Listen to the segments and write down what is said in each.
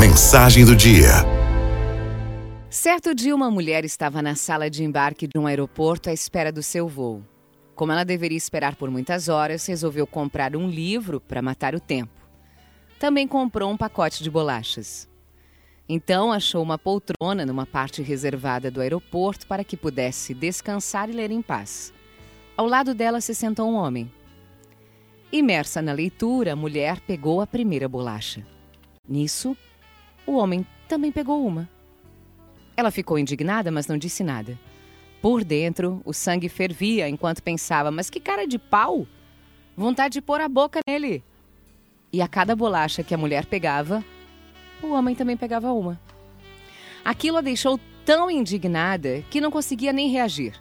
mensagem do dia. Certo dia, uma mulher estava na sala de embarque de um aeroporto à espera do seu voo. Como ela deveria esperar por muitas horas, resolveu comprar um livro para matar o tempo. Também comprou um pacote de bolachas. Então achou uma poltrona numa parte reservada do aeroporto para que pudesse descansar e ler em paz. Ao lado dela se sentou um homem. Imersa na leitura, a mulher pegou a primeira bolacha. Nisso, o homem também pegou uma. Ela ficou indignada, mas não disse nada. Por dentro, o sangue fervia enquanto pensava: mas que cara de pau! Vontade de pôr a boca nele. E a cada bolacha que a mulher pegava, o homem também pegava uma. Aquilo a deixou tão indignada que não conseguia nem reagir.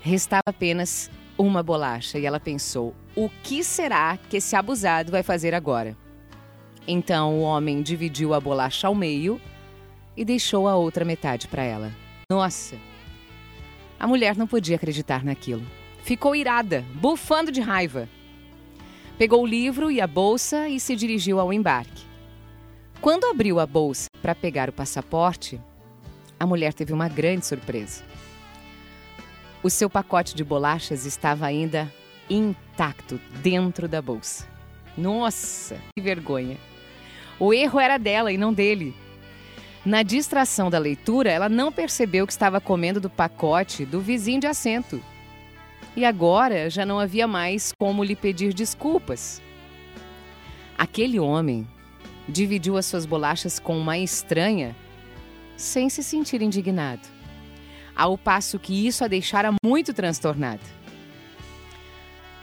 Restava apenas uma bolacha e ela pensou: o que será que esse abusado vai fazer agora? Então o homem dividiu a bolacha ao meio e deixou a outra metade para ela. Nossa! A mulher não podia acreditar naquilo. Ficou irada, bufando de raiva. Pegou o livro e a bolsa e se dirigiu ao embarque. Quando abriu a bolsa para pegar o passaporte, a mulher teve uma grande surpresa. O seu pacote de bolachas estava ainda intacto dentro da bolsa. Nossa, que vergonha! O erro era dela e não dele. Na distração da leitura, ela não percebeu que estava comendo do pacote do vizinho de assento. E agora já não havia mais como lhe pedir desculpas. Aquele homem dividiu as suas bolachas com uma estranha sem se sentir indignado, ao passo que isso a deixara muito transtornada.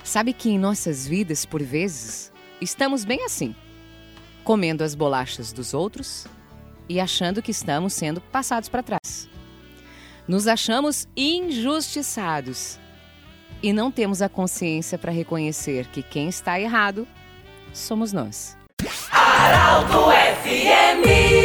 Sabe que em nossas vidas, por vezes, estamos bem assim, comendo as bolachas dos outros e achando que estamos sendo passados para trás. Nos achamos injustiçados e não temos a consciência para reconhecer que quem está errado somos nós. Araldo FMI